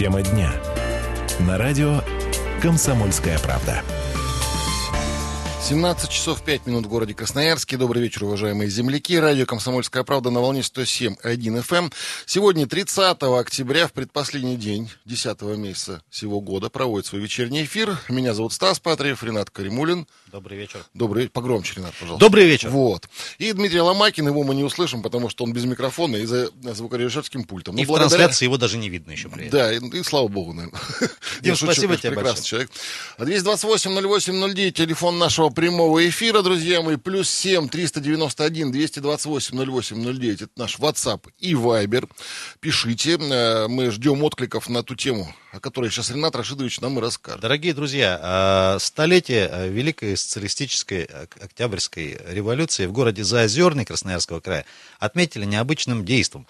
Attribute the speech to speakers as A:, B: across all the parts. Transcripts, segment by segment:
A: Тема дня. На радио «Комсомольская правда».
B: 17 часов 5 минут в городе Красноярске. Добрый вечер, уважаемые земляки. Радио «Комсомольская правда» на волне 107.1 FM. Эм. Сегодня, 30 октября, в предпоследний день 10 месяца сего года, проводит свой вечерний эфир. Меня зовут Стас Патриев, Ренат Каримулин.
C: Добрый вечер.
B: Добрый вечер. Погромче, Ренат, пожалуйста.
C: Добрый вечер.
B: Вот. И Дмитрий Ломакин, его мы не услышим, потому что он без микрофона и за звукорежиссерским пультом.
C: Но и благодаря... в трансляции его даже не видно еще при
B: этом. Да, и, и слава богу, наверное.
C: Дим, спасибо тебе
B: прекрасный человек. 228-08-09, телефон нашего прямого эфира, друзья мои, плюс 7 391 228 08 09. Это наш WhatsApp и Viber. Пишите, э, мы ждем откликов на ту тему, о которой сейчас Ренат Рашидович нам и расскажет.
C: Дорогие друзья, э, столетие э, Великой социалистической Октябрьской революции в городе Заозерный Красноярского края отметили необычным действом.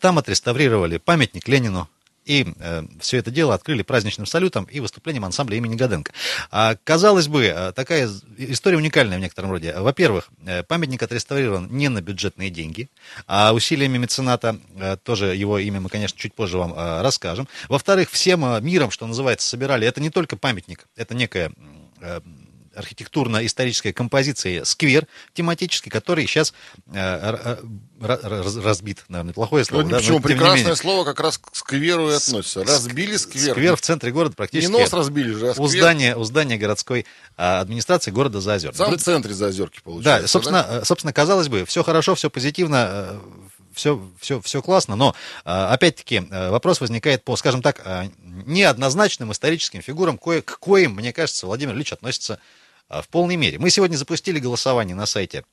C: Там отреставрировали памятник Ленину, и э, все это дело открыли праздничным салютом и выступлением ансамбля имени Гаденко. А, казалось бы, э, такая история уникальная в некотором роде. Во-первых, э, памятник отреставрирован не на бюджетные деньги, а усилиями мецената, э, тоже его имя мы, конечно, чуть позже вам расскажем. Во-вторых, всем миром, что называется, собирали, это не только памятник, это некая архитектурно-исторической композиции сквер тематический, который сейчас э, раз, разбит, наверное, плохое слово.
B: Да, почему? Прекрасное слово как раз к скверу и относится. Разбили сквер.
C: Сквер в центре города практически.
B: Не нос разбили же, а
C: у здания, у здания городской а, администрации города Заозерки.
B: Сам в центре Заозерки получается.
C: Да, собственно, да? Э, собственно, казалось бы, все хорошо, все позитивно, все, э, все, все классно, но опять-таки вопрос возникает по, скажем так, неоднозначным историческим фигурам, кое, к коим, мне кажется, Владимир Ильич относится в полной мере. Мы сегодня запустили голосование на сайте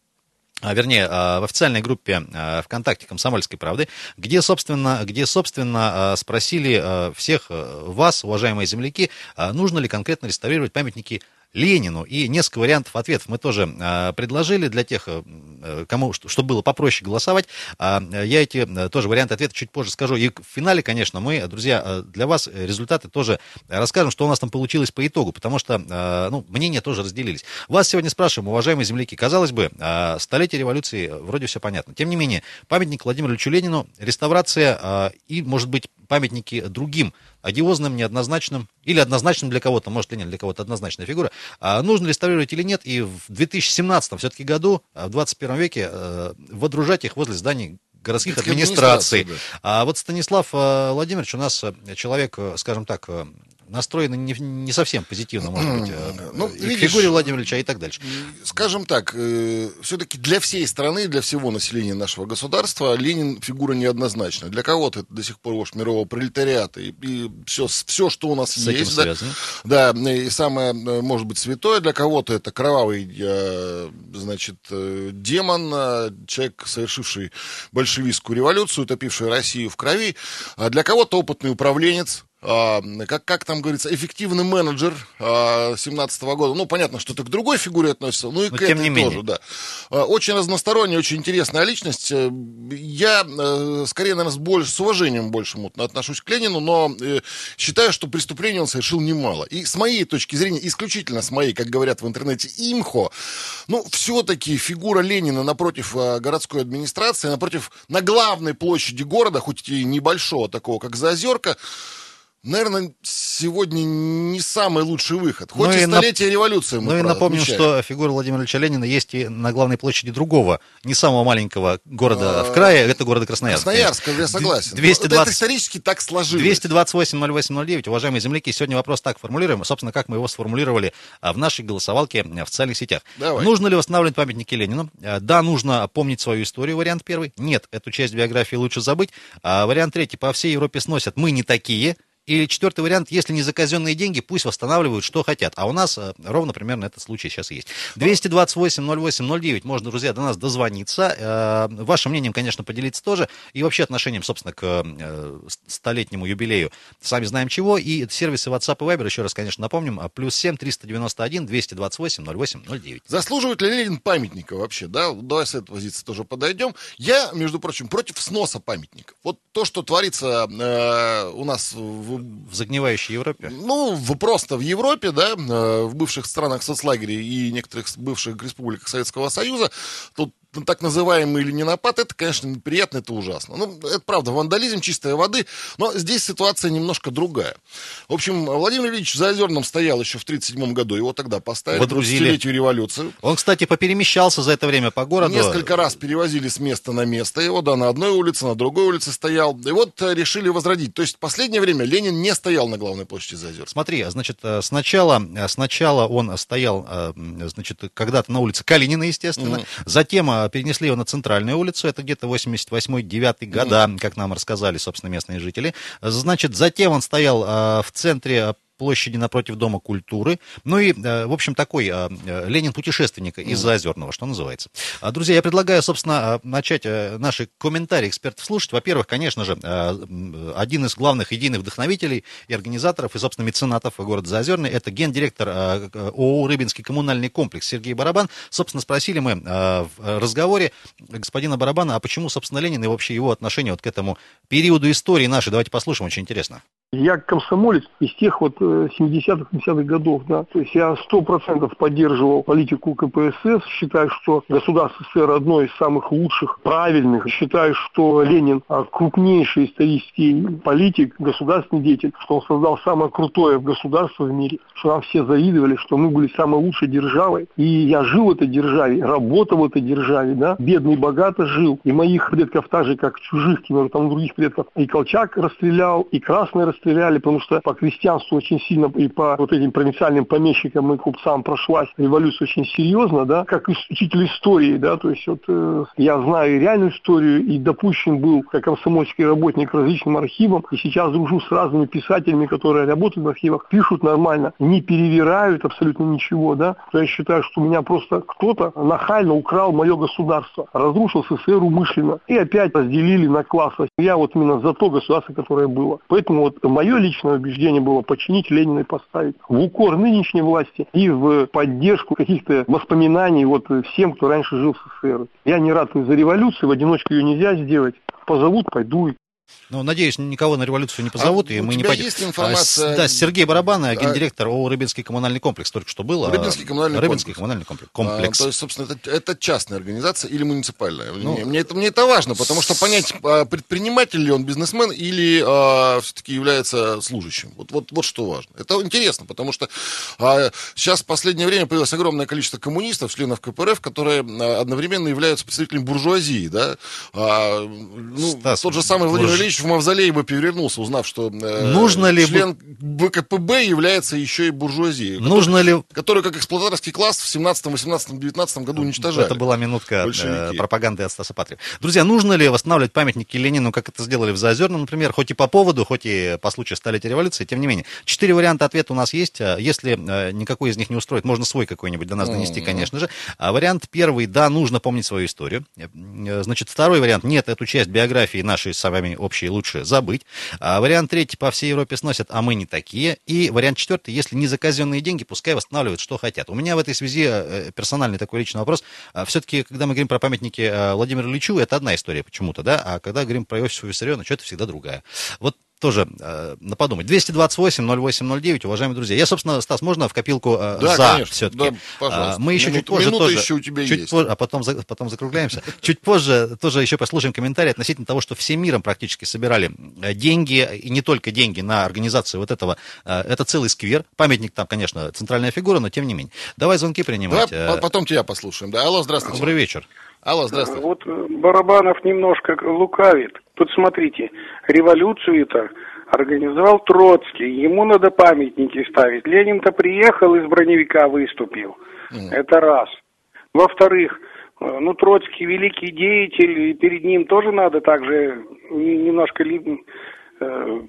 C: а, вернее, а, в официальной группе ВКонтакте «Комсомольской правды», где, собственно, где, собственно спросили всех вас, уважаемые земляки, нужно ли конкретно реставрировать памятники Ленину. И несколько вариантов ответов мы тоже э, предложили для тех, э, кому, чтобы было попроще голосовать. А, я эти э, тоже варианты ответа чуть позже скажу. И в финале, конечно, мы, друзья, для вас результаты тоже расскажем, что у нас там получилось по итогу, потому что ну, мнения тоже разделились. Вас сегодня спрашиваем, уважаемые земляки, казалось бы, столетие революции, вроде все понятно. Тем не менее, памятник Владимиру Ильичу Ленину, реставрация и, может быть, памятники другим одиозным, неоднозначным, или однозначным для кого-то, может, Ленин для кого-то однозначная фигура, а нужно реставрировать или нет, и в 2017 все-таки году, а в 21 веке, э, водружать их возле зданий городских администраций. Да. А вот Станислав э, Владимирович у нас э, человек, скажем так, настроены не, не совсем позитивно, может быть, э, ну, и видишь, к фигуре Владимира Ильича и так дальше.
B: Скажем так, э, все-таки для всей страны, для всего населения нашего государства Ленин фигура неоднозначная. Для кого-то это до сих пор вождь мирового пролетариата и, и все, все, что у нас
C: С
B: есть. Да, да, и самое, э, может быть, святое, для кого-то это кровавый, значит, демон, человек, совершивший большевистскую революцию, утопивший Россию в крови, а для кого-то опытный управленец, а, как, как там говорится, эффективный менеджер 2017 а, года. Ну, понятно, что это к другой фигуре относится, ну и но к этой тоже, менее. да. А, очень разносторонняя, очень интересная личность. Э, я, э, скорее, наверное, с, больше, с уважением большим отношусь к Ленину, но э, считаю, что преступлений он совершил немало. И с моей точки зрения, исключительно с моей, как говорят в интернете, имхо, ну, все-таки фигура Ленина напротив городской администрации, напротив, на главной площади города, хоть и небольшого такого, как Заозерка, наверное, сегодня не самый лучший выход. Хоть ну и столетие нап... революции мы
C: Ну и напомним, отмечаем. что фигура Владимира Ильича Ленина есть и на главной площади другого, не самого маленького города а... в крае, это города Красноярск.
B: Красноярск, я согласен.
C: 220...
B: Это исторически так сложилось.
C: 228-08-09, уважаемые земляки, сегодня вопрос так формулируем, собственно, как мы его сформулировали а, в нашей голосовалке а, в социальных сетях. Давай. Нужно ли восстанавливать памятники Ленину? А, да, нужно помнить свою историю, вариант первый. Нет, эту часть биографии лучше забыть. Вариант третий, по всей Европе сносят «мы не такие», или четвертый вариант, если не за казенные деньги, пусть восстанавливают, что хотят. А у нас э, ровно примерно этот случай сейчас есть. 228-08-09, можно, друзья, до нас дозвониться. Э, вашим мнением, конечно, поделиться тоже. И вообще отношением, собственно, к э, столетнему юбилею. Сами знаем чего. И сервисы WhatsApp и Viber, еще раз, конечно, напомним. Плюс 7 391 228 08 09.
B: Заслуживает ли Ленин памятника вообще, да? Давай с этой позиции тоже подойдем. Я, между прочим, против сноса памятников. Вот то, что творится э, у нас в
C: в загнивающей Европе?
B: Ну, в, просто в Европе, да, э, в бывших странах соцлагерей и некоторых бывших республиках Советского Союза. Тут так называемый ленинопад, это, конечно, неприятно, это ужасно. Ну, это правда, вандализм чистой воды, но здесь ситуация немножко другая. В общем, Владимир Ильич в Заозерном стоял еще в 1937 году, его тогда поставили,
C: Водрузили.
B: 20-летию революцию.
C: Он, кстати, поперемещался за это время по городу.
B: Несколько раз перевозили с места на место его, да, на одной улице, на другой улице стоял. И вот э, решили возродить. То есть в последнее время Ленин не стоял на главной площади Заозерска.
C: Смотри, значит, э, сначала, э, сначала он стоял, значит, когда-то на улице Калинина, естественно.
B: Мгм.
C: Затем перенесли его на центральную улицу. Это где-то 88-9 года, как нам рассказали, собственно, местные жители. Значит, затем он стоял э, в центре площади напротив Дома культуры. Ну и, э, в общем, такой э, э, Ленин-путешественник из Заозерного, что называется. А, Друзья, я предлагаю, собственно, начать наши комментарии экспертов слушать. Во-первых, конечно же, один из главных идейных вдохновителей и организаторов, и, собственно, меценатов города Заозерный, это гендиректор ООО «Рыбинский коммунальный комплекс» Сергей Барабан. Собственно, спросили мы в разговоре господина Барабана, а почему, собственно, Ленин и вообще его отношение вот к этому периоду истории нашей. Давайте послушаем, очень интересно.
D: Я комсомолец из тех вот э, 70-х, 70-х годов, да. То есть я сто процентов поддерживал политику КПСС, считаю, что государство СССР одно из самых лучших, правильных. Считаю, что Ленин а, крупнейший исторический политик, государственный деятель, что он создал самое крутое государство в мире, что нам все завидовали, что мы были самой лучшей державой. И я жил в этой державе, работал в этой державе, да. Бедный богато жил. И моих предков так же, как чужих, там других предков. И Колчак расстрелял, и Красный расстреляли, потому что по крестьянству очень сильно и по вот этим провинциальным помещикам и купцам прошлась революция очень серьезно, да, как учитель истории, да, то есть вот э, я знаю реальную историю, и допущен был как комсомольский работник к различным архивам, и сейчас дружу с разными писателями, которые работают в архивах, пишут нормально, не перевирают абсолютно ничего, да, то я считаю, что у меня просто кто-то нахально украл мое государство, разрушил СССР умышленно, и опять разделили на классы. Я вот именно за то государство, которое было. Поэтому вот мое личное убеждение было починить Ленина и поставить в укор нынешней власти и в поддержку каких-то воспоминаний вот всем, кто раньше жил в СССР. Я не рад за революцию, в одиночку ее нельзя сделать. Позовут, пойду.
C: Ну, надеюсь, никого на революцию не позовут,
B: А
C: и мы не пойдем.
B: есть информация-
C: А, да, Сергей Барабан, гендиректор ООО «Рыбинский коммунальный комплекс», только что был. а,
B: Рыбинский коммунальный
C: Рыбинский
B: комплекс.
C: коммунальный комплекс.
B: А, то есть, собственно, это, это частная организация или муниципальная.
C: Ну,
B: мне, мне это, мне это важно, потому что понять, а, предприниматель ли он бизнесмен или все-таки является служащим. Вот, вот, вот что важно. Это интересно, потому что а, сейчас в последнее время появилось огромное количество коммунистов, членов КПРФ, которые а, одновременно являются представителями буржуазии. Да? А, ну,
C: Стас,
B: тот же самый Владимир Ильич в мавзолее бы перевернулся, узнав, что э,
C: Нужно ли
B: член ВКПБ является еще и буржуазией.
C: Нужно ли...
B: Который как эксплуататорский класс в 17, 18, 19 году уничтожали.
C: Это была минутка э,
B: Большевики.
C: пропаганды от Стаса Патриева. Друзья, нужно ли восстанавливать памятники Ленину, как это сделали в Заозерном, например, хоть и по поводу, хоть и по случаю столетия революции, тем не менее. Четыре варианта ответа у нас есть. А Если э, никакой из них не устроит, можно свой какой-нибудь до нас донести, конечно же. А вариант первый, да, нужно помнить свою историю. Э, Значит, второй вариант, нет, эту часть биографии нашей с вами общей лучше забыть. А вариант третий, по всей Европе сносят, а мы не такие. И вариант четвертый, если не за казенные деньги, пускай восстанавливают, что хотят. У меня в этой связи э, персональный такой личный вопрос. Все-таки, когда мы говорим про памятники э, Владимиру Ильичу, это одна история почему-то, да, а когда говорим про Иосифа Виссарионовича, это всегда другая. Вот тоже э, на подумать. 228-08-09, уважаемые друзья. Я, собственно, Стас, можно в копилку э,
B: Да,
C: за
B: конечно.
C: все-таки?
B: Да, пожалуйста.
C: мы еще
B: Минут-
C: чуть позже тоже,
B: еще у тебя
C: чуть
B: есть.
C: позже, а потом, потом закругляемся. Чуть позже тоже еще послушаем комментарий относительно того, что всем миром практически собирали э, деньги, и не только деньги на организацию вот этого. э, Это целый сквер. Памятник там, конечно, центральная фигура, но тем не менее. Давай звонки
B: Давай
C: принимать.
B: по-
C: Э,
B: потом тебя послушаем. Да, алло, здравствуйте.
C: Добрый вечер.
B: Алло, здравствуйте.
E: Вот э, Барабанов немножко лукавит. Тут смотрите, революцию-то организовал Троцкий, ему надо памятники ставить. Ленин-то приехал из броневика выступил. Это раз. Во-вторых, э, ну, Троцкий великий деятель, и перед ним тоже надо также не- немножко э, э,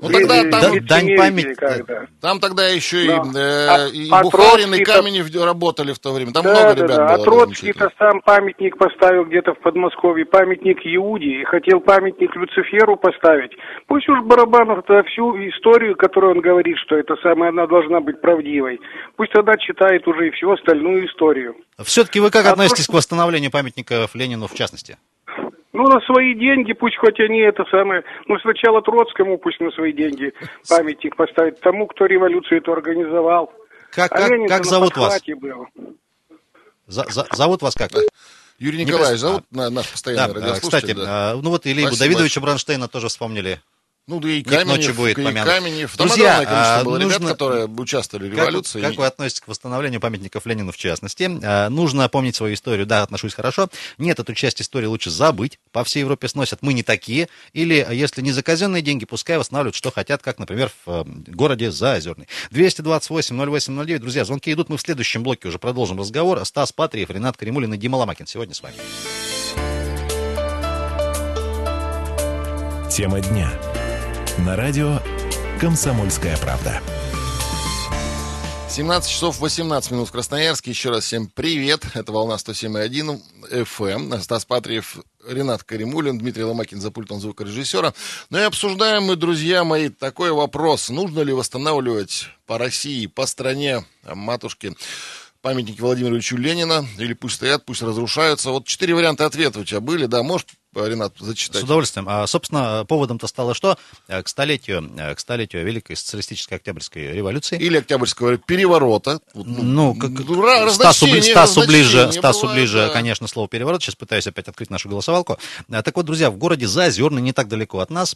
B: Ну, тогда там-
C: Дань памяти-.
B: Там тогда еще и, э, и
E: А- а
B: Бухарин, и Каменев работали в то время. Там
E: Да,
B: много
E: да,
B: ребят
E: да.
B: было.
E: А Троцкий-то сам памятник поставил где-то в Подмосковье, памятник Иуде, и хотел памятник Люциферу поставить. Пусть уж Барабанов то всю историю, которую он говорит, что это самое, она должна быть правдивой, пусть тогда читает уже и всю остальную историю.
C: Все-таки вы как
E: А
C: относитесь
E: то,
C: к восстановлению памятников Ленину в частности?
E: Ну, на свои деньги, пусть хоть они это самое, ну, сначала Троцкому пусть на свои деньги памятник поставить тому, кто революцию эту организовал.
C: Как,
E: А
C: как,
E: Ленин-то
C: как зовут вас?
E: был.
C: За, за, зовут вас как?
B: Юрий Николаевич зовут, на- наш
C: Да,
B: постоянный
C: э,
B: радиослушатель.
C: кстати,
B: да.
C: э, ну вот и Лейбу
B: Спасибо
C: Давидовича Бронштейна тоже вспомнили.
B: Ну, да и
C: Ник ночи
B: Каменев,
C: будет
B: и
C: помянут.
B: Каменев. Там
C: Друзья,
B: огромное количество
C: а,
B: было
C: нужно-
B: ребят, которые участвовали в
C: Как,
B: революции.
C: как вы относитесь к восстановлению памятников Ленину в частности? Э, нужно помнить свою историю. Да, отношусь хорошо. Нет, эту часть истории лучше забыть. По всей Европе сносят. Мы не такие. Или, если не за казенные деньги, пускай восстанавливают, что хотят, как, например, в э, городе Заозерный. 228-08-09. Друзья, звонки идут. Мы в следующем блоке уже продолжим разговор. Стас Патриев, Ренат Каримулин и Дима Ломакин. Сегодня с вами.
A: Тема дня. На радио «Комсомольская правда».
B: 17 часов 18 минут в Красноярске. Еще раз всем привет. Это волна 107.1 FM. Стас Патриев, Ренат Каримулин, Дмитрий Ломакин за пультом звукорежиссера. Ну и обсуждаем мы, друзья мои, такой вопрос. Нужно ли восстанавливать по России, по стране а, матушки памятники Владимиру Ильичу Ленина? Или пусть стоят, пусть разрушаются? Вот четыре варианта ответа у тебя были, да? Можешь, Ренат, зачитать?
C: С удовольствием. А, собственно, поводом-то стало что? Э, К столетию, э, к столетию Великой социалистической Октябрьской революции.
B: Или Октябрьского переворота.
C: Ну, как,
B: ну, ра-
C: Стасу, Стасу ближе, Стасу
B: бывает,
C: ближе,
B: да.
C: конечно, слово переворот. Сейчас пытаюсь опять открыть нашу голосовалку. А, Так вот, друзья, в городе Заозерный, не так далеко от нас,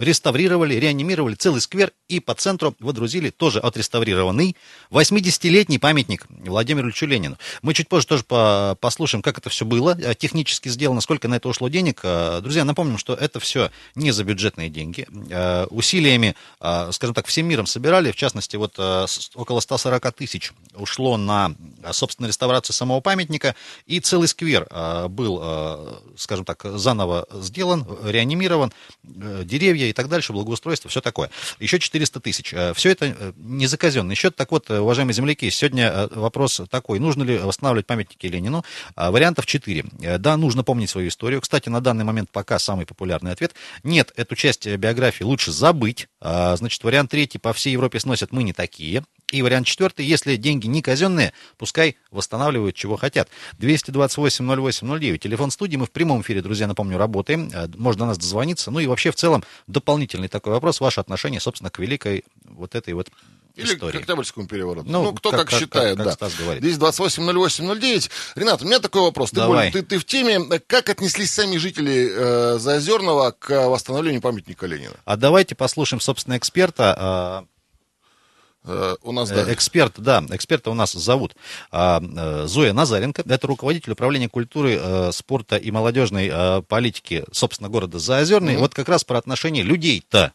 C: реставрировали, реанимировали целый сквер и по центру водрузили тоже отреставрированный 80-летний памятник Владимиру Ильичу Ленину. Мы чуть позже тоже по- послушаем, как это все было, э, технически сделано, сколько на это ушло денег. Э, Друзья, напомним, что это все не за бюджетные деньги. Э, Усилиями, скажем так, всем миром собирали, в частности, вот около 140 тысяч ушло на, собственно, реставрацию самого памятника, и целый сквер был, скажем так, заново сделан, реанимирован, деревья и так дальше, благоустройство, все такое. Еще 400 тысяч. Все это э, не за казенный счет. Так вот, э, уважаемые земляки, сегодня э, вопрос такой, нужно ли восстанавливать памятники Ленину? А, Вариантов 4. Да, нужно помнить свою историю. Кстати, на данный момент пока самый популярный ответ. Нет, эту часть э, биографии лучше забыть. А, Значит, вариант третий, по всей Европе сносят «мы не такие». И вариант четвертый, если деньги не казенные, пускай восстанавливают, чего хотят. 228-08-09, телефон студии, мы в прямом эфире, друзья, напомню, работаем, Э, можно до нас дозвониться. Ну и вообще, в целом, дополнительный такой вопрос, ваше отношение, собственно, к великой вот этой вот
B: Или
C: истории.
B: к Октябрьскому перевороту.
C: Ну,
B: Ну, кто
C: как-
B: как, считает,
C: как-
B: да.
C: как Стас говорит.
B: Здесь 280809. Ренат, у меня такой вопрос. Ты, более- ты, ты в теме. Как отнеслись сами жители э, Заозерного к восстановлению памятника Ленина?
C: А давайте послушаем, собственно, эксперта.
B: Э, у нас,
C: э,
B: да.
C: Эксперт, да, эксперта у нас зовут а, э, Зоя Назаренко. Это руководитель управления культуры, э, спорта и молодежной э, политики, собственно, города Заозерный.
B: Мгм.
C: Вот как раз про отношение людей-то.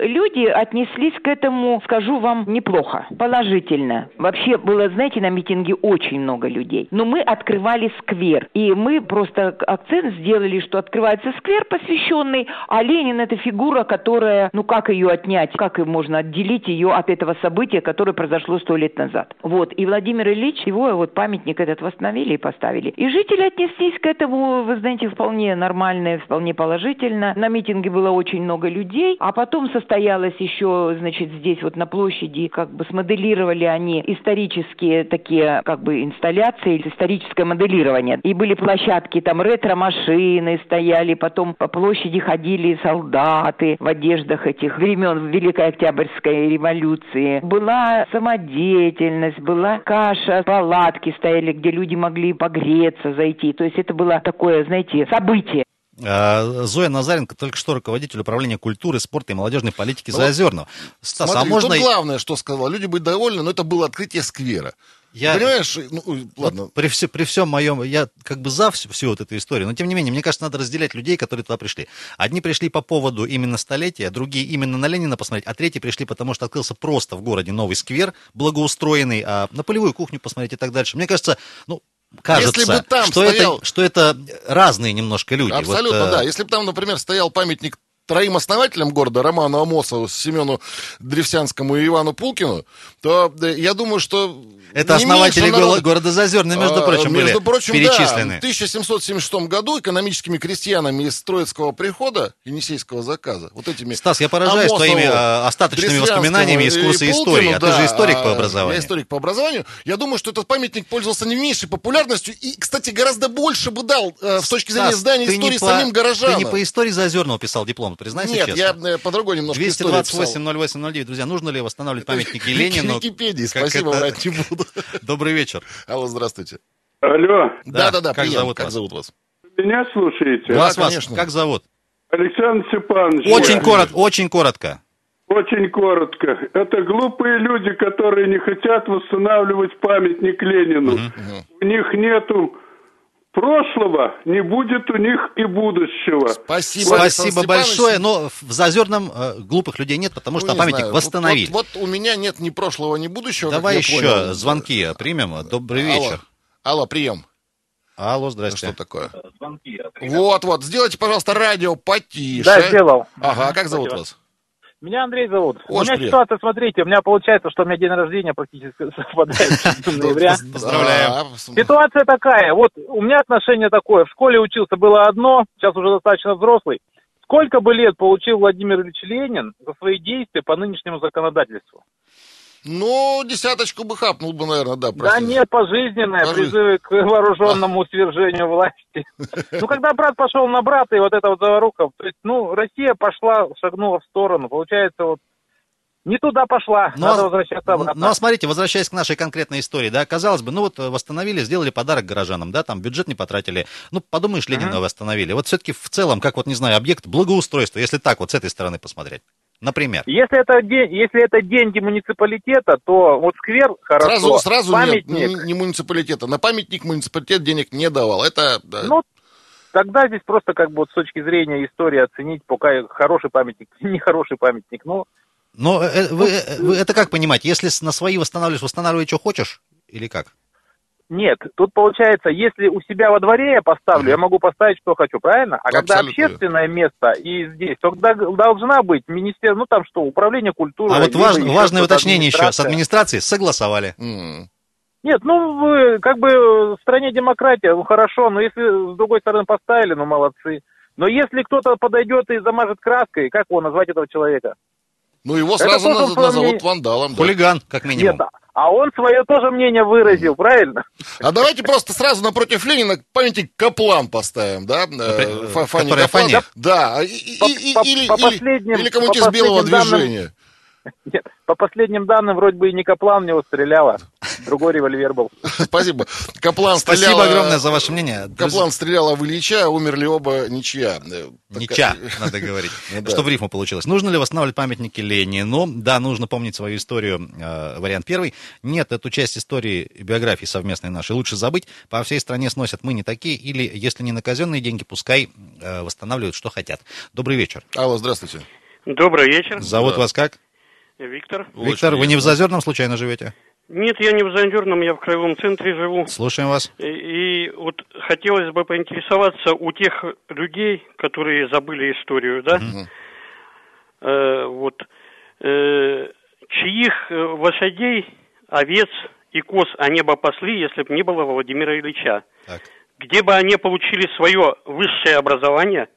F: Люди отнеслись к этому, скажу вам, неплохо, положительно. Вообще было, знаете, на митинге очень много людей. Но мы открывали сквер. И мы просто акцент сделали, что открывается сквер, посвященный, а Ленин это фигура, которая, ну как ее отнять, как можно отделить ее от этого события, которое произошло сто лет назад. Вот. И Владимир Ильич, его вот памятник этот восстановили и поставили. И жители отнеслись к этому, вы знаете, вполне нормально, вполне положительно. На митинге было очень много людей, а потом состоялось еще, значит, здесь вот на площади, как бы смоделировали они исторические такие, как бы, инсталляции, историческое моделирование. И были площадки, там ретро-машины стояли, потом по площади ходили солдаты в одеждах этих времен Великой Октябрьской революции. Была самодеятельность, была каша, палатки стояли, где люди могли погреться, зайти. То есть это было такое, знаете, событие.
C: А, Зоя Назаренко только что руководитель управления культуры, спорта и молодежной политики
B: Ну,
C: Заозерного. Стас,
B: Смотри,
C: а можно...
B: тут главное, что сказала. Люди быть довольны, но это было открытие сквера.
C: Я-
B: Понимаешь? Ну, ой,
C: Вот
B: ладно.
C: при, все, при всем моем, я как бы за всю, всю вот эту историю, но тем не менее, мне кажется, надо разделять людей, которые туда пришли. Одни пришли по поводу именно столетия, другие именно на Ленина посмотреть, а третьи пришли потому, что открылся просто в городе новый сквер, благоустроенный, а на полевую кухню посмотреть и так дальше. Мне кажется, ну, кажется,
B: Если бы там
C: что,
B: стоял-
C: это, что это разные немножко люди. Вот,
B: Абсолютно,
C: э,
B: да. Если бы там, например, стоял памятник троим основателям города, Роману Амосову, Семену Древсянскому и Ивану Пулкину, то э, я думаю, что...
C: Это основатели
B: народа-
C: города Зазерный, между
B: А,
C: прочим,
B: между
C: были
B: прочим,
C: перечислены.
B: Да, в 1776 году экономическими крестьянами из Троицкого прихода, Енисейского заказа, вот этими...
C: Стас, я поражаюсь
B: Амосову,
C: твоими а, остаточными воспоминаниями из
B: и
C: курса
B: Пулкину,
C: истории. А ты же историк по
B: а,
C: образованию.
B: Я историк по образованию. Я думаю, что этот памятник пользовался не меньшей популярностью и, кстати, гораздо больше бы дал э, с точки зрения
C: Стас,
B: здания истории
C: по-
B: самим горожанам.
C: Ты не по истории Заозерного писал диплом. Признайся
B: Нет,
C: честно.
B: я э, по другой немножко истории писал.
C: 228-08-09. Друзья, нужно ли восстанавливать памятники Ленину?
B: Википедии, спасибо,
C: это-
B: врать не буду.
C: Добрый вечер.
B: Алло, здравствуйте.
E: Алло,
B: Да-да-да,
C: как зовут
B: Как
C: вас?
B: зовут вас?
E: меня слушаете?
B: Да,
C: вас, вас,
B: конечно.
C: как зовут?
E: Александр Степанович.
C: Очень коротко, очень коротко.
E: Очень коротко. Это глупые люди, которые не хотят восстанавливать памятник Ленину. У них нету прошлого, не будет у них и будущего.
B: Спасибо, Александр
C: Спасибо большое, но в Зазерном э, глупых людей нет, потому что
B: Ну, не
C: памятник
B: знаю.
C: восстановили.
B: Вот, вот у меня нет ни прошлого, ни будущего.
C: Давай еще
B: понял.
C: звонки примем. Добрый
B: Алло.
C: вечер.
B: Алло, прием.
C: Алло,
B: Что
C: здрасте.
B: такое? Вот, вот, сделайте, пожалуйста, радио потише.
G: Да, сделал.
B: Ага, а как зовут вас?
G: Меня Андрей зовут. у
B: Очень
G: меня
B: приятно.
G: ситуация, смотрите, у меня получается, что у меня день рождения практически совпадает с ноября.
C: Поздравляю.
G: Ситуация такая, вот у меня отношение такое, в школе учился было одно, сейчас уже достаточно взрослый. Сколько бы лет получил Владимир Ильич Ленин за свои действия по нынешнему законодательству?
B: Ну, десяточку бы хапнул бы, наверное, да.
G: Да нет, пожизненное,
B: Пожизненно.
G: призывы к вооруженному свержению власти. Ну, когда брат пошел на брата, и вот эта вот заваруха, то есть, ну, Россия пошла, шагнула в сторону, получается, вот, не туда пошла,
C: Ну,
G: надо
C: а-
G: возвращаться обратно.
C: Ну, а смотрите, возвращаясь к нашей конкретной истории, да, казалось бы, ну вот восстановили, сделали подарок горожанам, да, там бюджет не потратили. Ну, подумаешь, Ленина восстановили. Вот все-таки в целом, как вот, не знаю, объект благоустройства, если так вот с этой стороны посмотреть. Например.
G: Если это, если это деньги муниципалитета, то вот сквер хорошо,
B: Сразу, сразу нет,
G: памятник,
B: не, не муниципалитета. На памятник муниципалитет денег не давал. Это да,
G: ну, тогда здесь просто как бы вот с точки зрения истории оценить, пока хороший памятник, нехороший памятник, ну,
C: Но э, э, вы, э, вы это как понимать? Если на свои восстанавливаешь, восстанавливай, что хочешь? Или как?
G: Нет, тут получается, если у себя во дворе я поставлю, я могу поставить, что хочу, правильно? А когда
B: Абсолютно.
G: общественное место и здесь, то тогда должна быть министерство, ну там что, управление культуры.
C: А вот важ- важное уточнение еще. С администрацией согласовали.
B: м.
G: Нет, ну, вы, как бы в стране демократия, ну хорошо, но если с другой стороны поставили, ну молодцы. Но если кто-то подойдет и замажет краской, как его назвать этого человека?
B: Ну, его сразу наз- назовут вандалом. да.
C: Хулиган, как минимум.
G: Нет, а он свое тоже мнение выразил, правильно?
B: А давайте просто сразу напротив Ленина памятник Каплан поставим, да? Э,
C: Например,
B: Фа- Фане
C: который
B: Каплан.
C: Фане?
B: Да, или, кому-нибудь из белого движения.
G: Нет, по последним данным, вроде бы и не Каплан в него стреляла, другой револьвер был.
B: Спасибо. Каплан
C: Спасибо
B: стрелял, э,
C: огромное за ваше мнение.
B: Каплан стрелял в Ильича, умерли оба ничья. Э,
C: Нича, надо говорить.
B: Ну да.
C: Что в рифму получилось. Нужно ли восстанавливать памятники Ленину? Да, нужно помнить свою историю, э, вариант первый. Нет, эту часть истории и биографии совместной нашей лучше забыть. По всей стране сносят «мы не такие», или, если не на казенные деньги, пускай э, восстанавливают, что хотят. Добрый вечер.
B: Алло, здравствуйте.
H: Добрый вечер,
C: Зовут
B: Да.
C: вас как?
H: Виктор.
C: Виктор, вы не в. Зазерном случайно живете?
H: Нет, я не в Зандерном, я в краевом центре живу.
C: Слушаем вас.
H: И, и вот хотелось бы поинтересоваться у тех людей, которые забыли историю, да, э, вот, э, чьих э, лошадей, овец и коз они бы пасли, если бы не было Владимира Ильича.
C: Так.
H: Где бы они получили свое высшее образование?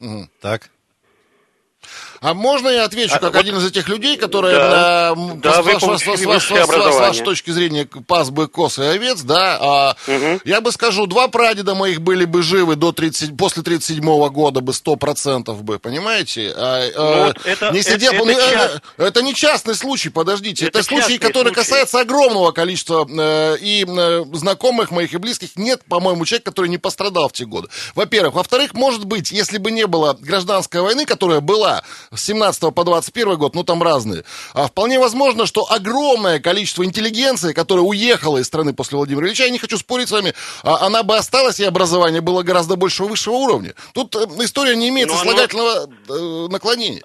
B: Мгм.
C: Так.
B: А можно я отвечу
H: А,
B: как
H: вот-
B: один из этих людей, которые
H: Да.
B: на,
H: Да,
B: с,
H: вы
B: с- с- с- с- вашей точки зрения пас бы коз и овец, да, а,
H: Мгм.
B: я бы скажу, два прадеда моих были бы живы до 30, после 37 года бы, сто процентов бы, понимаете? А, э,
H: Ну вот это-
B: не
H: это-
B: сидел
H: это
B: ну, э,
H: част-
B: это не частный случай, подождите, это,
H: Это
B: случай, который
H: случай.
B: касается огромного количества э, и э, знакомых моих и близких. Нет, по-моему, человека, который не пострадал в те годы. Во-первых. Во-вторых, может быть, если бы не было гражданской войны, которая была с 17 по 21 год, ну там разные, а вполне возможно, что огромное количество интеллигенции, которая уехала из страны после Владимира Ильича, я не хочу спорить с вами, а она бы осталась, и образование было гораздо большего высшего уровня. Тут э, история не имеет
H: Но оно-
B: сослагательного э, наклонения.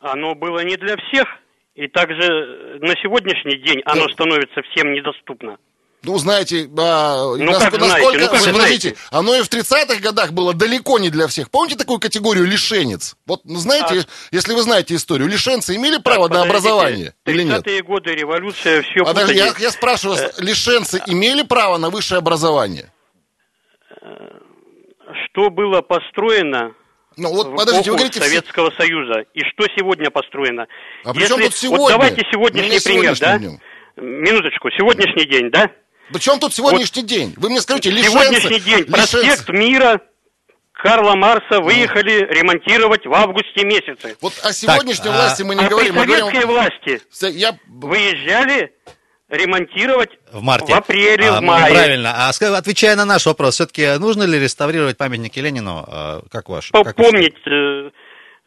H: Оно было не для всех, и также э, на сегодняшний день оно
B: Да.
H: становится всем недоступно.
B: Ну, знаете, а,
H: Ну,
B: наск-
H: как знаете,
B: насколько,
H: ну, как
B: подождите,
H: знаете.
B: оно и в 30-х годах было далеко не для всех. Помните такую категорию лишенец? Вот, ну, знаете, если вы знаете историю, лишенцы имели право на образование или нет?
H: 30-е годы, революция, все
B: Подожди, я, я спрашиваю вас, лишенцы имели право на высшее образование?
H: Что было построено
B: Ну, вот,
H: в
B: подождите, вы говорите... все-
H: Советского Союза и что сегодня построено?
B: А при чем тут
H: Вот
B: сегодня?
H: давайте
B: Ну,
H: сегодняшний пример, да?
B: сегодняшним
H: Минуточку, сегодняшний день, да?
B: Причем тут сегодняшний день? Вы мне скажите, лишенцы...
H: Сегодняшний день
B: лишенцы-
H: проспект Мира, Карла Марса выехали ремонтировать в августе месяце.
B: Вот о сегодняшней
C: а-
B: власти мы не
H: а
B: говорим.
H: при
B: мы говорим-
H: советской власти
B: Я
H: выезжали ремонтировать
C: В марте.
H: в апреле,
C: А,
H: в мае.
C: Правильно. А отвечая на наш вопрос, все-таки нужно ли реставрировать памятники Ленину? А, Как ваш? как
H: Помнить, э, э,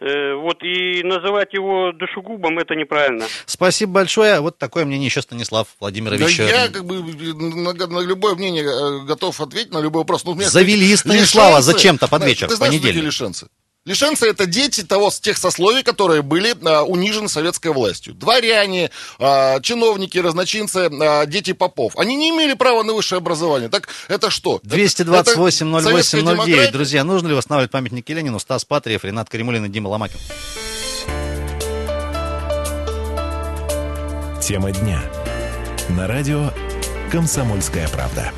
H: вот и называть его душегубом, это неправильно.
C: Спасибо большое. Вот такое мнение еще Станислав
B: Да
C: Владимирович.
B: я как бы на, на любое мнение э, готов ответить, на любой вопрос. Ну, у меня
C: Завели
B: лишенцы-
C: Станислава зачем-то под
B: Да,
C: вечер,
B: Ты
C: в
B: знаешь,
C: понедельник.
B: лишенцы? Лишенцы это дети того, с тех сословий, которые были а, унижены советской властью. Дворяне, а, чиновники, разночинцы, а, дети попов. Они не имели права на высшее образование. Так это что? Это-
C: 228
B: это советская
C: 08 09.
B: демократия?
C: Друзья, нужно ли восстанавливать памятники Ленину? Стас Патриев, Ренат Каримулин и Дима Ломакин.
A: Тема дня. На радио «Комсомольская правда».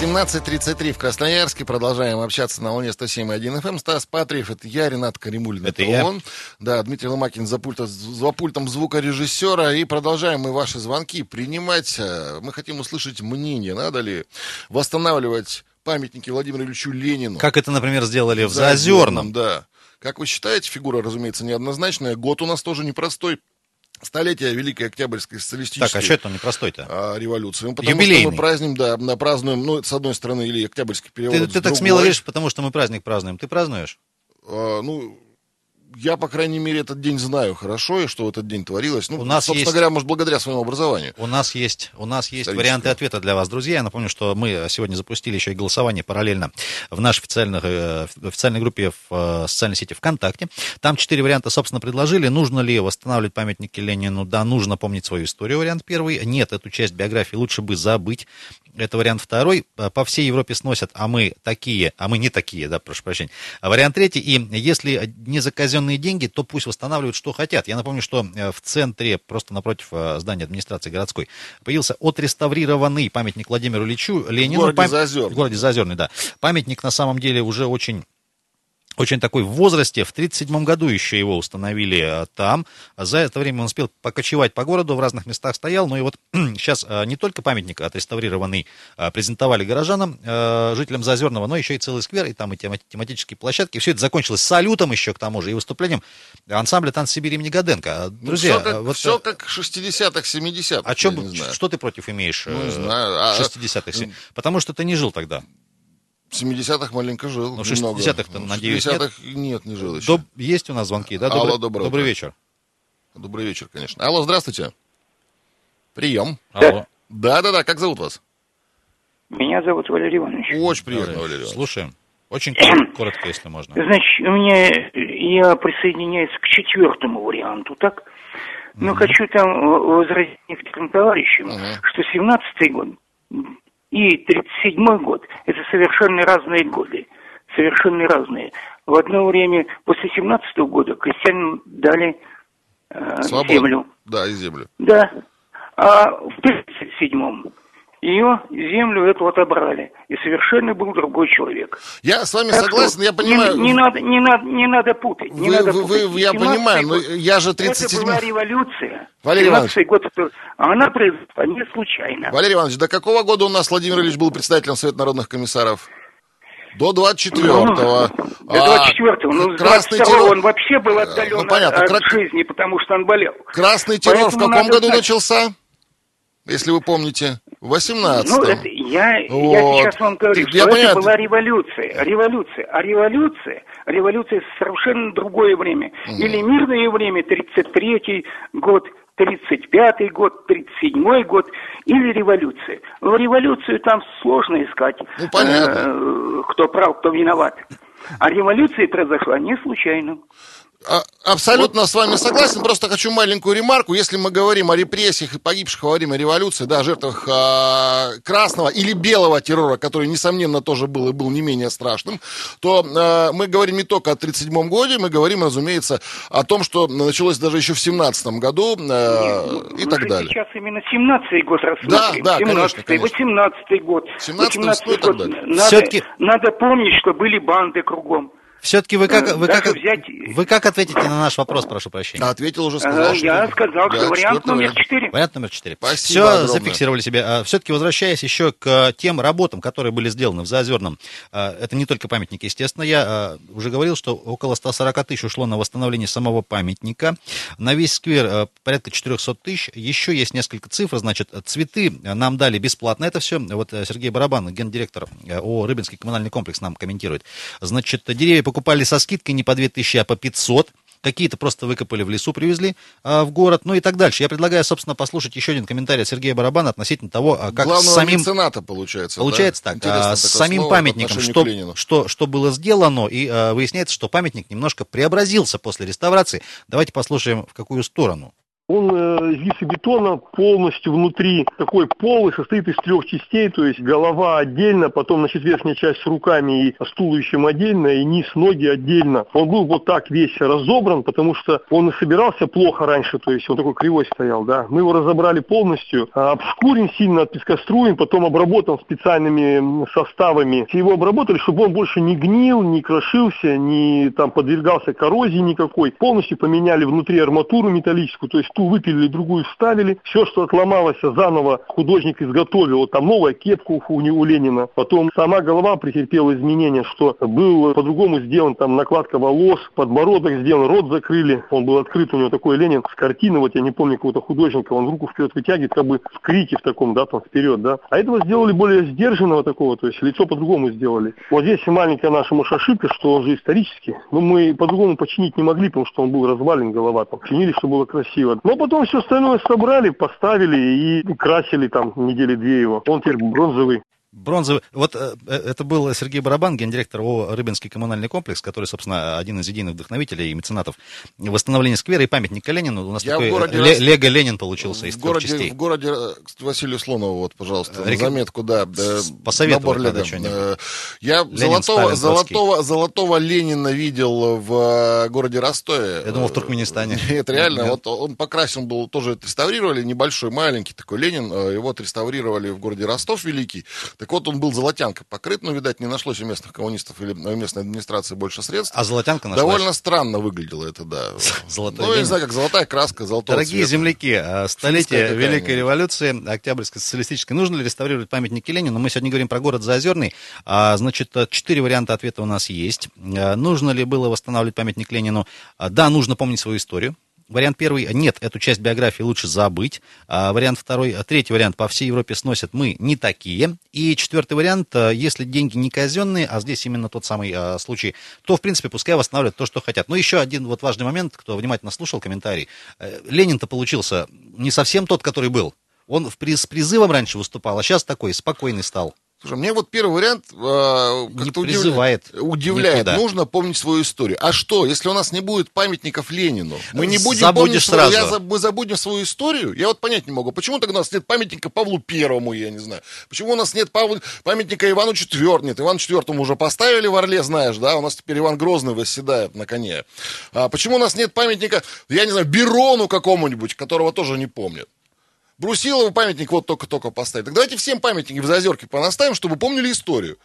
B: 17.33 в Красноярске. Продолжаем общаться на волне 107.1 FM. Стас Патриев, это я, Ренат Каримулин.
C: Это я.
B: он. Да, Дмитрий Ломакин за, пульта, за пультом звукорежиссера. И продолжаем мы ваши звонки принимать. Э, Мы хотим услышать мнение, надо ли восстанавливать памятники Владимиру Ильичу Ленину.
C: Как это, например, сделали в
B: Заозерном,
C: Заозерном.
B: Да. Как вы считаете, фигура, разумеется, неоднозначная. Год у нас тоже непростой. Столетие Великой Октябрьской социалистической
C: Так, а что это непростой-то?
B: а, революции. Ну, потому что
C: Юбилейный.
B: мы празднуем, да, на- празднуем, ну, с одной стороны, или Октябрьский переворот,
C: Ты, ты так смело говоришь, потому что мы праздник празднуем. Ты празднуешь?
B: А, ну, я, по крайней мере, этот день знаю хорошо, и что в этот день творилось. Ну,
C: У нас
B: собственно
C: есть-
B: говоря, может, благодаря своему образованию.
C: У нас есть, у нас есть варианты ответа для вас, друзья. Я напомню, что мы сегодня запустили еще и голосование параллельно в нашей официальной, э, официальной группе в э, социальной сети ВКонтакте. Там четыре варианта, собственно, предложили. Нужно ли восстанавливать памятники Ленину? Да, нужно помнить свою историю, вариант первый. Нет, эту часть биографии лучше бы забыть. Это вариант второй. По всей Европе сносят, а мы такие, а мы не такие, да, прошу прощения. А вариант третий. И если не за казенные деньги, то пусть восстанавливают, что хотят. Я напомню, что э, в центре, просто напротив э, здания администрации городской, появился отреставрированный памятник Владимиру Ильичу Ленину.
B: В городе
C: Пам-
B: Заозерный.
C: В городе Заозерный, да. Памятник на самом деле уже очень очень такой в возрасте. В 1937 году еще его установили э, там. За это время он успел покочевать по городу, в разных местах стоял. Ну и вот сейчас э, не только памятник отреставрированный э, презентовали горожанам, жителям Заозерного, но еще и целый сквер, и там и тема- тематические площадки. Все это закончилось салютом еще к тому же и выступлением ансамбля «Танц Сибири» имени Гаденко.
B: Ну,
C: Друзья,
B: все, как,
C: вот,
B: все как 60-х, 70-х.
C: а
B: знаю.
C: что ты против имеешь?
B: Ну, не
C: э,
B: знаю. А,
C: 60-х. Потому что ты не жил тогда.
B: В 70-х маленько жил.
C: Ну, в
B: немного.
C: 60-х-то,
B: В
C: надеюсь,
B: 60-х нет, не жил еще.
C: Доб- Есть у нас звонки, да?
B: Алло,
C: Добрый,
B: доброе
C: добрый
B: утро.
C: вечер.
B: Добрый вечер, конечно. Алло, здравствуйте. Прием.
C: Алло.
B: Да-да-да, как зовут вас?
I: Меня зовут Валерий Иванович.
B: Очень приятно, Валерий Иванович.
C: Слушаем. Очень кор- коротко, если можно.
I: Значит, у меня я присоединяюсь к четвертому варианту, так? Но хочу там э, возразить некоторым товарищам,
B: Мгм.
I: что 17-й год и 37-й год – это совершенно разные годы. Совершенно разные. В одно время, после 17-го года, крестьянам дали э,
B: Свободу.
I: землю.
B: Да, и землю.
I: Да. А в 37-м ее землю эту отобрали. И совершенно был другой человек.
B: Я с вами
I: Так
B: согласен,
I: что
B: я понимаю.
I: Не, не надо, не, надо, не надо путать. Не
B: Вы-
I: надо путать.
B: вы- я
I: 17-й
B: понимаю, но
I: год.
B: я же
I: Это
B: 37
I: была революция.
B: Валерий
I: 17-й год, это- она произошла не случайно.
B: Валерий Иванович, до какого года у нас Владимир Ильич был председателем Совета народных комиссаров? До 24-го.
I: До 24-го. Ну, с
B: А, красный
I: 22-го
B: террор...
I: он вообще был отдален
B: Ну, понятно,
I: от
B: кра-
I: жизни, потому что он болел.
B: Красный террор в
I: Поэтому
B: каком
I: надо
B: году
I: знать.
B: начался? Если вы помните. В 18
I: Ну, это я, я
B: Вот.
I: сейчас вам говорю,
B: Ты-
I: что
B: я
I: это была революция. Революция. А революция, революция совершенно другое время. Или мирное время, 33-й год, 35-й год, 37-й год, или революция. В революцию там сложно искать,
B: Ну, понятно.
I: э, кто прав, кто виноват. А революция произошла не случайно.
B: А- Абсолютно с вами согласен, просто хочу маленькую ремарку. Если мы говорим о репрессиях и погибших во время революции, да, жертвах а, красного или белого террора, который, несомненно, тоже был и был не менее страшным, то а, мы говорим не только о 1937 году, мы говорим, разумеется, о том, что началось даже еще в 17 году а, и
I: Мы
B: так
I: же
B: далее.
I: Сейчас именно 17-й год рассматриваем.
B: Да, да, конечно,
I: 17-й,
B: конечно.
I: 18-й год.
B: 17-й,
I: 18-й
B: ну и так
I: год. Надо,
C: Всё-таки-
I: надо помнить, что были банды кругом.
C: Все-таки вы как,
I: Э,
C: вы, как,
I: взять-
C: вы как ответите на наш вопрос, прошу прощения?
B: А ответил уже, сказал,
I: Э,
B: что...
I: Я сказал,
B: Да,
I: что вариант
B: четвертый
I: номер
B: вариант.
I: четыре.
C: Вариант номер четыре.
B: Спасибо
C: Все
B: огромное.
C: зафиксировали себе. Все-таки возвращаясь еще к тем работам, которые были сделаны в Заозерном, а, это не только памятник, естественно. Я а, уже говорил, что около 140 тысяч ушло на восстановление самого памятника. На весь сквер а, порядка 400 тысяч. Еще есть несколько цифр. Значит, цветы нам дали бесплатно это все. Вот э, Сергей Барабан, гендиректор э, ООО «Рыбинский коммунальный комплекс» нам комментирует. Значит, деревья покупали со скидкой не по 2000, а по 500. Какие-то просто выкопали в лесу, привезли а, в город, ну и так дальше. Я предлагаю, собственно, послушать еще один комментарий от Сергея Барабана относительно того, а, как с
B: Главного
C: самим...
B: мецената получается.
C: Получается
B: да?
C: так, а, с самим памятником, что, что, что было сделано, и а, выясняется, что памятник немножко преобразился после реставрации. Давайте послушаем, в какую сторону.
D: Он э, из гипсобетона полностью внутри такой полый, состоит из трех частей, то есть голова отдельно, потом значит, верхняя часть с руками и с туловищем отдельно, и низ, ноги отдельно. Он был вот так весь разобран, потому что он и собирался плохо раньше, то есть он такой кривой стоял, да. Мы его разобрали полностью, а, обшкурен сильно, отпескоструен, потом обработан специальными составами. Его обработали, чтобы он больше не гнил, не крошился, не там подвергался коррозии никакой. Полностью поменяли внутри арматуру металлическую, то есть ту выпилили, другую вставили. Все, что отломалось, заново художник изготовил. Вот там новая кепка у, у, у Ленина. Потом сама голова претерпела изменения, что был по-другому сделан там накладка волос, подбородок сделан, рот закрыли. Он был открыт, у него такой Ленин с картины, вот я не помню какого-то художника, он руку вперед вытягивает, как бы в крике в таком, да, там вперед, да. А этого сделали более сдержанного такого, то есть лицо по-другому сделали. Вот здесь маленькая наша может ошибка, что он же исторический. Но мы по-другому починить не могли, потому что он был развален голова, там, чинили, чтобы было красиво. Но потом все остальное собрали, поставили и красили там недели две его. Он теперь бронзовый.
C: Бронзовый. Вот э, э, это был Сергей Барабан, гендиректор ООО «Рыбинский коммунальный комплекс», который, собственно, один из идейных вдохновителей и меценатов восстановления сквера и памятника Ленину. У нас
B: Я
C: такой
B: городе
C: ле- Лего Ленин получился из
B: в городе,
C: частей.
B: в городе Василию Слонову, вот, пожалуйста,
C: Рек-
B: заметку, да,
C: посоветовать
B: набор
C: что-нибудь.
B: Э, Я
C: Ленин,
B: золотого,
C: Сталин,
B: золотого, золотого Ленина видел в городе Ростове.
C: Я думал, в Туркменистане.
B: Нет, реально,
C: Нет.
B: вот он покрасен был, тоже отреставрировали, небольшой, маленький такой Ленин, его отреставрировали в городе Ростов Великий. Так вот, он был золотянкой покрыт, но, видать, не нашлось у местных коммунистов или у местной администрации больше средств.
C: А золотянка нашлась.
B: Довольно странно выглядело это, да.
C: Золотой
B: Ну, я не знаю, как золотая краска, золотого
C: Дорогие
B: цвета.
C: земляки, а, столетие. Великой революции, Октябрьской социалистической, нужно ли реставрировать памятники Ленину? Мы сегодня говорим про город Заозерный. А, значит, четыре варианта ответа у нас есть. А, нужно ли было восстанавливать памятник Ленину? А, да, нужно помнить свою историю. Вариант первый, нет, эту часть биографии лучше забыть. А, вариант второй, а, третий вариант, по всей Европе сносят, мы не такие. И четвертый вариант, если деньги не казенные, а здесь именно тот самый а, случай, то, в принципе, пускай восстанавливают то, что хотят. Но еще один вот важный момент, кто внимательно слушал комментарий. Э, Ленин-то получился не совсем тот, который был. Он с призывом раньше выступал, а сейчас такой спокойный стал.
B: Слушай, мне вот первый вариант э, как-то удивляет. удивляет.
C: никуда.
B: Нужно помнить свою историю. А что, если у нас не будет памятников Ленину? Мы не будем
C: Забудешь
B: помнить
C: сразу.
B: я за- мы забудем свою историю? Я вот понять не могу. Почему тогда у нас нет памятника Павлу Первому, я не знаю. Почему у нас нет Павлу- памятника Ивану Четвертому? Нет, Ивану Четвертому уже поставили в Орле, знаешь, да? У нас теперь Иван Грозный восседает на коне. А почему у нас нет памятника, я не знаю, Берону какому-нибудь, которого тоже не помнят? Брусилову памятник вот только-только поставить. Так давайте всем памятники в Зазерке понаставим, чтобы помнили историю.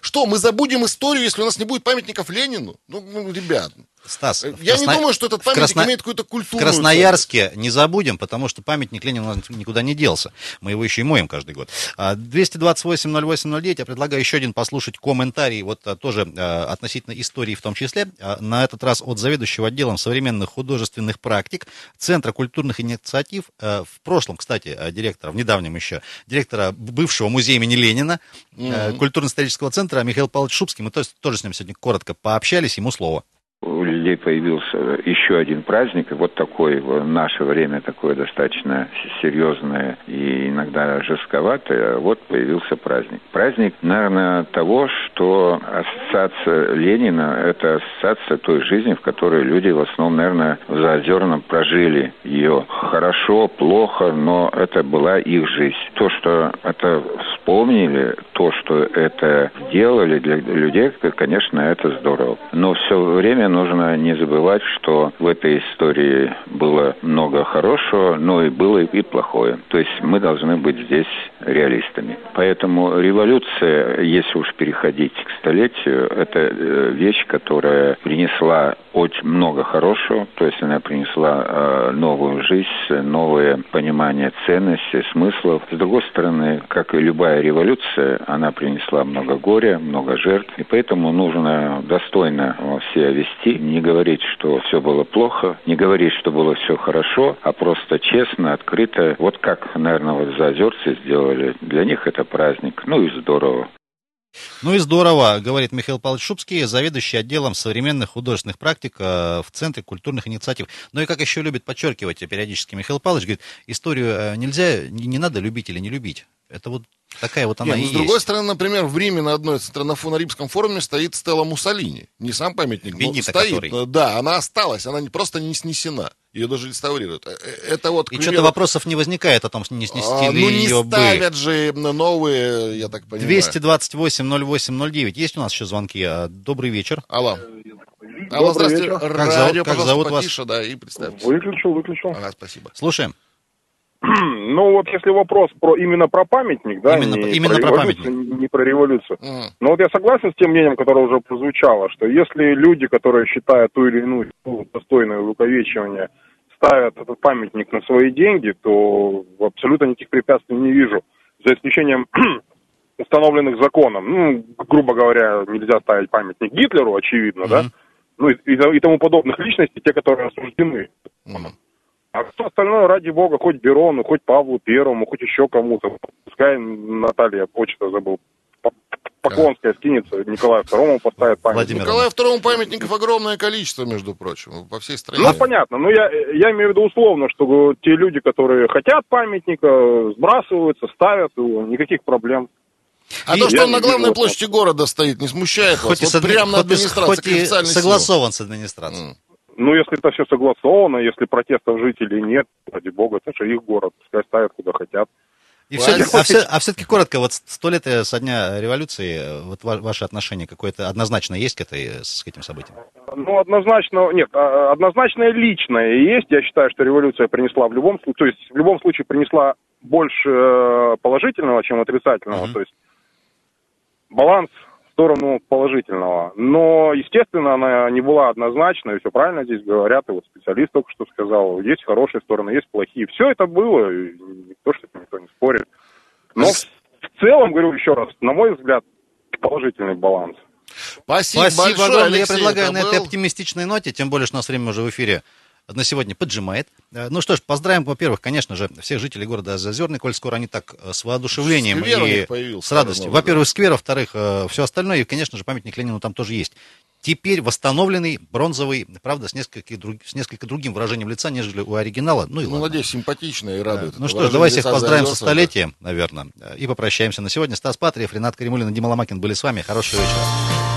B: Что, мы забудем историю, если у нас не будет памятников Ленину? Ну, ну, ребят.
C: Стас,
B: Я
C: в
B: не
C: Красно-
B: думаю, что этот
C: в
B: памятник
C: Красно-
B: имеет какую-то
C: В
B: культурную
C: Красноярске не забудем, потому что памятник Ленину у нас никуда не делся. Мы его еще и моем каждый год. А, 228-08-09. Я предлагаю еще один послушать комментарий, вот а, тоже а, относительно истории в том числе. А, На этот раз от заведующего отделом современных художественных практик Центра культурных инициатив. а, В прошлом, кстати, а, директора, в недавнем еще, директора бывшего музея имени Ленина, а, культурно-исторического центра Михаил Павлович Шубский. Мы тоже, тоже с ним сегодня коротко пообщались, ему слово.
J: Oui. Людей появился еще один праздник, и вот такой в наше время такое достаточно серьезное и иногда жестковатое, вот появился праздник. Праздник, наверное, того, что ассоциация Ленина – это ассоциация той жизни, в которой люди в основном, наверное, в Заозерном прожили ее. Хорошо, плохо, но это была их жизнь. То, что это вспомнили, то, что это сделали для людей, конечно, это здорово. Но все время нужно не забывать, что в этой истории было много хорошего, но и было и плохое. То есть мы должны быть здесь реалистами. Поэтому революция, если уж переходить к столетию, это э, вещь, которая принесла очень много хорошего, то есть она принесла э, новую жизнь, новое понимание ценностей, смыслов. С другой стороны, как и любая революция, она принесла много горя, много жертв, и поэтому нужно достойно себя вести, не говорить, что все было плохо, не говорить, что было все хорошо, а просто честно, открыто, вот как, наверное, вот заозерцы сделали. Для них это праздник, ну и здорово.
C: Ну и здорово, говорит Михаил Павлович Шубский, заведующий отделом современных художественных практик э, в Центре культурных инициатив. Ну и как еще любит подчеркивать периодически Михаил Павлович, говорит, историю э, нельзя, не надо любить или не любить. Это вот такая вот она
B: Нет,
C: и
B: ну, с
C: есть.
B: другой стороны, например, в Риме на одной на римском форуме стоит Стелла Муссолини. Не сам памятник, но
C: Бенито
B: стоит.
C: который.
B: Но Да, она осталась, она не, просто не снесена. Ее даже реставрируют. Э, э, Это вот,
C: И
B: примеру,
C: что-то вопросов не возникает о том, не снести
B: а,
C: ли
B: ну, не
C: ее бы.
B: ставят же новые, я так понимаю.
C: 228-08-09. Есть у нас еще звонки. А, Добрый вечер.
B: Алло. Алло, здравствуйте.
K: вечер.
C: Как
B: Радио,
C: зовут- как
B: пожалуйста,
C: зовут вас?
B: потише, да, и представьтесь.
K: Выключил, выключил.
B: Ага, спасибо.
C: Слушаем.
K: Ну вот если вопрос про именно про памятник, да,
C: Именно-
K: не
C: именно про
K: революцию, не про революцию.
B: Мгм.
K: Но вот я согласен с тем мнением, которое уже прозвучало, что если люди, которые считают ту или иную силу достойную увековечивания, ставят этот памятник на свои деньги, то абсолютно никаких препятствий не вижу. За исключением установленных законом. Ну, грубо говоря, нельзя ставить памятник Гитлеру, очевидно, да? Ну и, и- и тому подобных личностей, те, которые осуждены.
B: Мгм.
K: А все остальное, ради бога, хоть Берону, хоть Павлу Первому, хоть еще кому-то. Пускай Наталья, почта забыл, Поклонская скинется, Николаю Второму поставит памятник.
C: Владимир.
B: Николаю Второму памятников огромное количество, между прочим, по всей стране.
K: Ну, понятно, но я, я имею в виду условно, что те люди, которые хотят памятника, сбрасываются, ставят его, никаких проблем.
B: А
K: И
B: то, что он на главной
K: вижу
B: площади города стоит, не смущает
C: Хоть и,
B: вас?
C: с
B: Вот
C: адми-
B: прямо на
C: и
B: администрации,
C: хоть и
B: официальной силы.
C: согласован с администрацией.
B: М.
K: Ну, если это все согласовано, если протестов жителей нет, ради бога, это же их город, пускай ставят куда хотят.
C: И все, а, все, а все-таки коротко, вот сто лет э, со дня революции, э, вот ва- ваше отношение какое-то однозначно есть к, этой, э, с этим событиям?
K: Ну, однозначно, нет, а, однозначно личное есть. Я считаю, что революция принесла в любом случае, то есть в любом случае принесла больше положительного, чем отрицательного.
C: Мгм.
K: То есть баланс сторону положительного. Но, естественно, она не была однозначной, и все правильно здесь говорят, и вот специалист только что сказал, есть хорошие стороны, есть плохие. Все это было, и никто что никто не спорит. Но в, в целом, говорю еще раз, на мой взгляд, положительный баланс.
B: Спасибо,
C: Спасибо
B: большое,
C: огромное. Я
B: Алексей,
C: предлагаю
B: это
C: на этой
B: был-
C: оптимистичной ноте, тем более, что у нас время уже в эфире на сегодня поджимает. Э, Ну что ж, поздравим, во-первых, конечно же, всех жителей города Зазерный, коль скоро они так э, с воодушевлением
B: Сквер
C: и
B: появился,
C: с радостью. Во-первых, сквер, во-вторых, все остальное, и, конечно же, памятник Ленину там тоже есть. Теперь восстановленный, бронзовый, правда, с несколько, друг- с несколько другим выражением лица, нежели у оригинала. Ну и
B: Ну,
C: ладно.
B: надеюсь, симпатично и
C: Да.
B: радует.
C: Ну
B: Это
C: что ж, давай всех поздравим со столетием, наверное, и попрощаемся на сегодня. Стас Патриев, Ренат Каримулин и Дима Ломакин были с вами. Хорошего вечера.